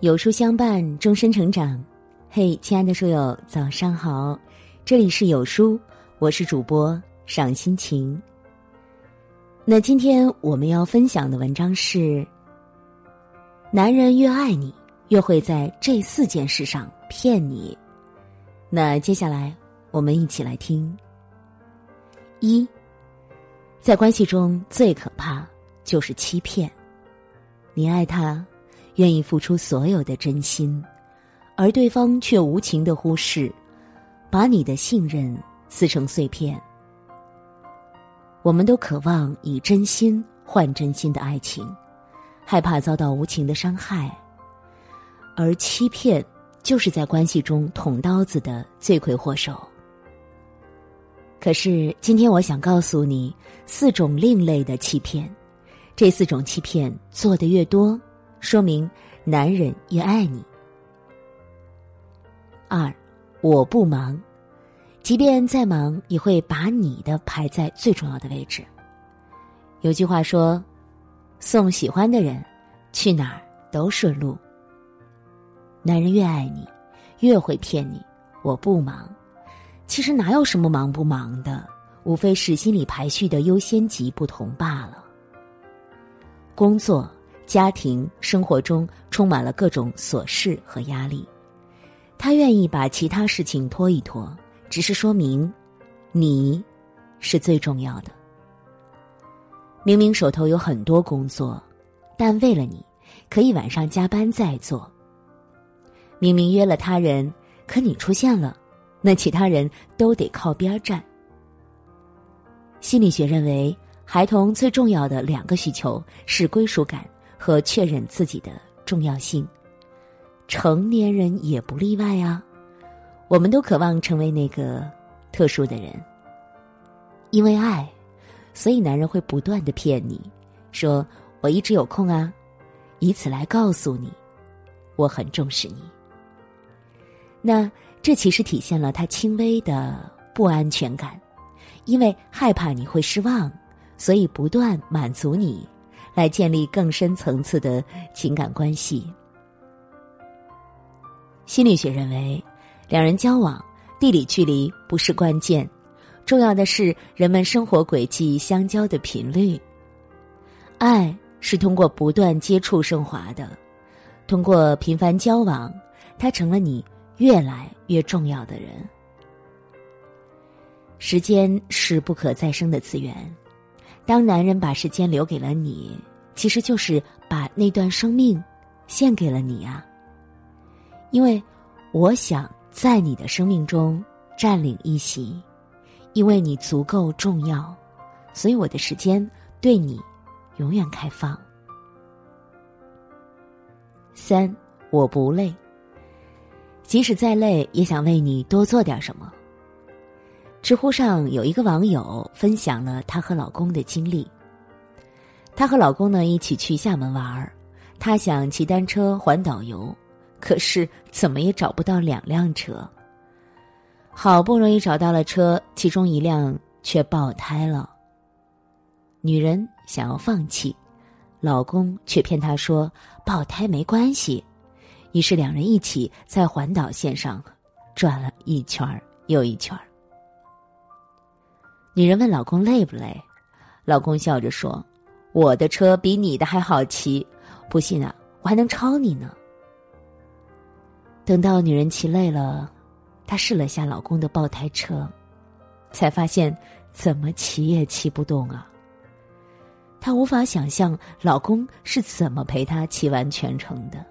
有书相伴，终身成长。嘿，亲爱的书友，早上好！这里是有书，我是主播赏心情。那今天我们要分享的文章是：男人越爱你，越会在这四件事上骗你。那接下来我们一起来听。一，在关系中最可怕就是欺骗。你爱他。愿意付出所有的真心，而对方却无情的忽视，把你的信任撕成碎片。我们都渴望以真心换真心的爱情，害怕遭到无情的伤害，而欺骗就是在关系中捅刀子的罪魁祸首。可是今天我想告诉你四种另类的欺骗，这四种欺骗做的越多。说明男人越爱你。二，我不忙，即便再忙，也会把你的排在最重要的位置。有句话说：“送喜欢的人去哪儿都顺路。”男人越爱你，越会骗你。我不忙，其实哪有什么忙不忙的，无非是心理排序的优先级不同罢了。工作。家庭生活中充满了各种琐事和压力，他愿意把其他事情拖一拖，只是说明，你是最重要的。明明手头有很多工作，但为了你，可以晚上加班再做。明明约了他人，可你出现了，那其他人都得靠边站。心理学认为，孩童最重要的两个需求是归属感。和确认自己的重要性，成年人也不例外啊。我们都渴望成为那个特殊的人，因为爱，所以男人会不断的骗你，说我一直有空啊，以此来告诉你，我很重视你。那这其实体现了他轻微的不安全感，因为害怕你会失望，所以不断满足你。来建立更深层次的情感关系。心理学认为，两人交往，地理距离不是关键，重要的是人们生活轨迹相交的频率。爱是通过不断接触升华的，通过频繁交往，他成了你越来越重要的人。时间是不可再生的资源。当男人把时间留给了你，其实就是把那段生命献给了你啊。因为我想在你的生命中占领一席，因为你足够重要，所以我的时间对你永远开放。三，我不累，即使再累，也想为你多做点什么。知乎上有一个网友分享了她和老公的经历。她和老公呢一起去厦门玩儿，她想骑单车环岛游，可是怎么也找不到两辆车。好不容易找到了车，其中一辆却爆胎了。女人想要放弃，老公却骗她说爆胎没关系。于是两人一起在环岛线上转了一圈又一圈女人问老公累不累，老公笑着说：“我的车比你的还好骑，不信啊，我还能超你呢。”等到女人骑累了，她试了下老公的爆胎车，才发现怎么骑也骑不动啊。她无法想象老公是怎么陪她骑完全程的。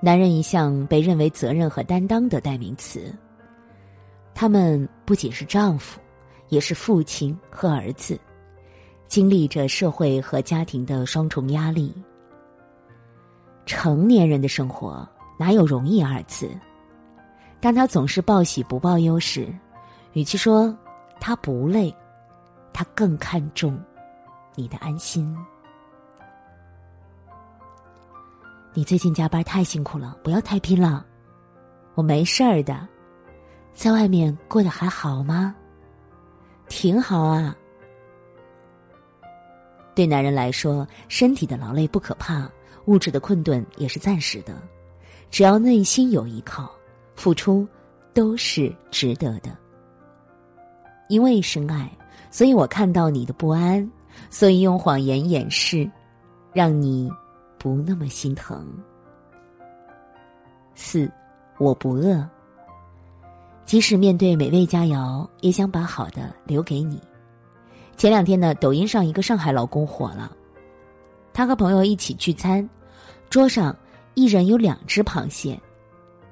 男人一向被认为责任和担当的代名词。他们不仅是丈夫，也是父亲和儿子，经历着社会和家庭的双重压力。成年人的生活哪有容易二字？当他总是报喜不报忧时，与其说他不累，他更看重你的安心。你最近加班太辛苦了，不要太拼了，我没事儿的。在外面过得还好吗？挺好啊。对男人来说，身体的劳累不可怕，物质的困顿也是暂时的，只要内心有依靠，付出都是值得的。因为深爱，所以我看到你的不安，所以用谎言掩饰，让你不那么心疼。四，我不饿。即使面对美味佳肴，也想把好的留给你。前两天呢，抖音上一个上海老公火了，他和朋友一起聚餐，桌上一人有两只螃蟹，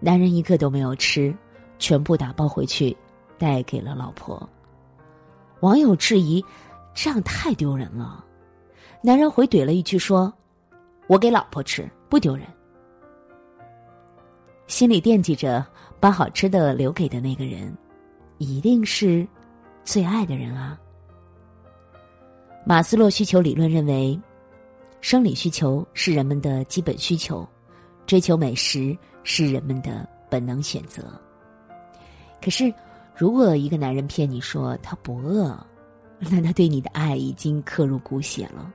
男人一个都没有吃，全部打包回去带给了老婆。网友质疑，这样太丢人了。男人回怼了一句说：“我给老婆吃，不丢人。”心里惦记着把好吃的留给的那个人，一定是最爱的人啊。马斯洛需求理论认为，生理需求是人们的基本需求，追求美食是人们的本能选择。可是，如果一个男人骗你说他不饿，那他对你的爱已经刻入骨血了。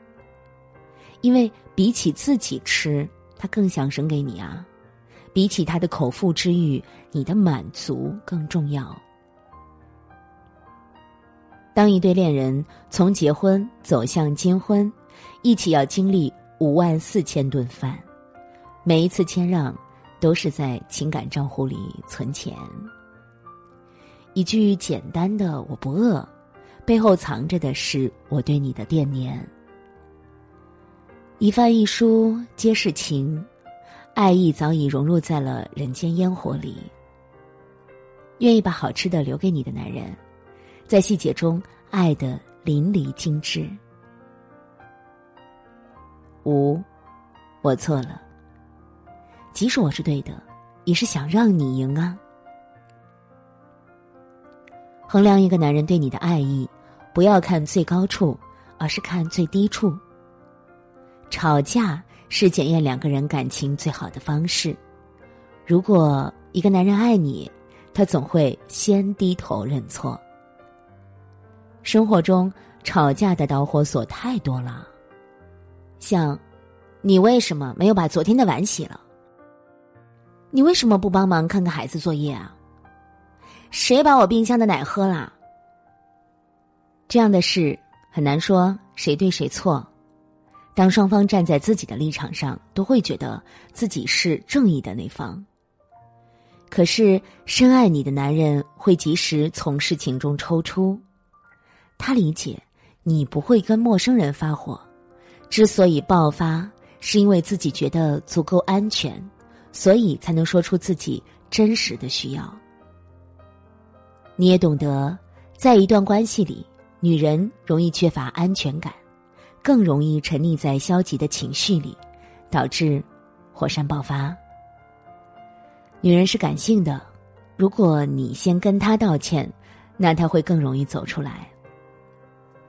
因为比起自己吃，他更想省给你啊。比起他的口腹之欲，你的满足更重要。当一对恋人从结婚走向金婚，一起要经历五万四千顿饭，每一次谦让都是在情感账户里存钱。一句简单的“我不饿”，背后藏着的是我对你的惦念。一饭一书皆是情。爱意早已融入在了人间烟火里。愿意把好吃的留给你的男人，在细节中爱的淋漓尽致。五，我错了。即使我是对的，也是想让你赢啊。衡量一个男人对你的爱意，不要看最高处，而是看最低处。吵架。是检验两个人感情最好的方式。如果一个男人爱你，他总会先低头认错。生活中吵架的导火索太多了，像，你为什么没有把昨天的碗洗了？你为什么不帮忙看看孩子作业啊？谁把我冰箱的奶喝了？这样的事很难说谁对谁错。当双方站在自己的立场上，都会觉得自己是正义的那方。可是，深爱你的男人会及时从事情中抽出，他理解你不会跟陌生人发火，之所以爆发，是因为自己觉得足够安全，所以才能说出自己真实的需要。你也懂得，在一段关系里，女人容易缺乏安全感。更容易沉溺在消极的情绪里，导致火山爆发。女人是感性的，如果你先跟她道歉，那她会更容易走出来。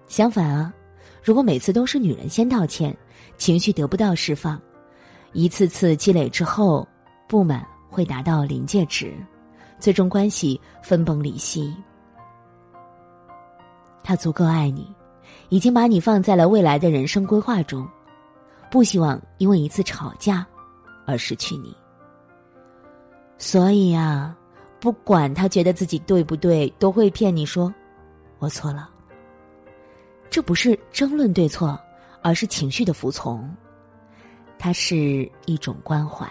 相反啊，如果每次都是女人先道歉，情绪得不到释放，一次次积累之后，不满会达到临界值，最终关系分崩离析。他足够爱你。已经把你放在了未来的人生规划中，不希望因为一次吵架而失去你。所以啊，不管他觉得自己对不对，都会骗你说“我错了”。这不是争论对错，而是情绪的服从。它是一种关怀，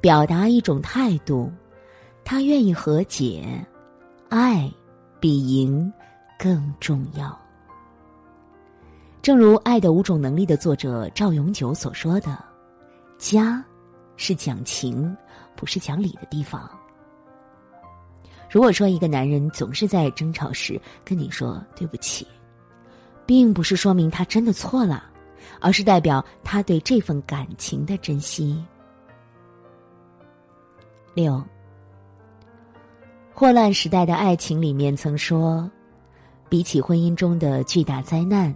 表达一种态度。他愿意和解，爱比赢更重要。正如《爱的五种能力》的作者赵永久所说的：“家，是讲情，不是讲理的地方。”如果说一个男人总是在争吵时跟你说对不起，并不是说明他真的错了，而是代表他对这份感情的珍惜。六，霍乱时代的爱情里面曾说：“比起婚姻中的巨大灾难。”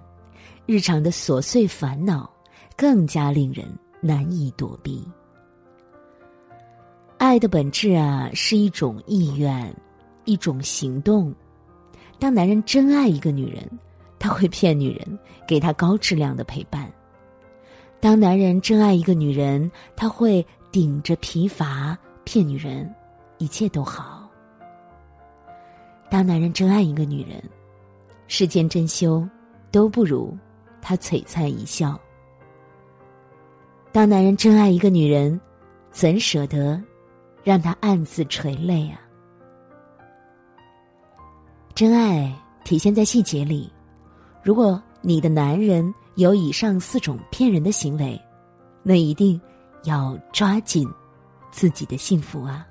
日常的琐碎烦恼，更加令人难以躲避。爱的本质啊，是一种意愿，一种行动。当男人真爱一个女人，他会骗女人，给她高质量的陪伴。当男人真爱一个女人，他会顶着疲乏骗女人，一切都好。当男人真爱一个女人，世间珍馐都不如他璀璨一笑。当男人真爱一个女人，怎舍得让她暗自垂泪啊？真爱体现在细节里。如果你的男人有以上四种骗人的行为，那一定要抓紧自己的幸福啊！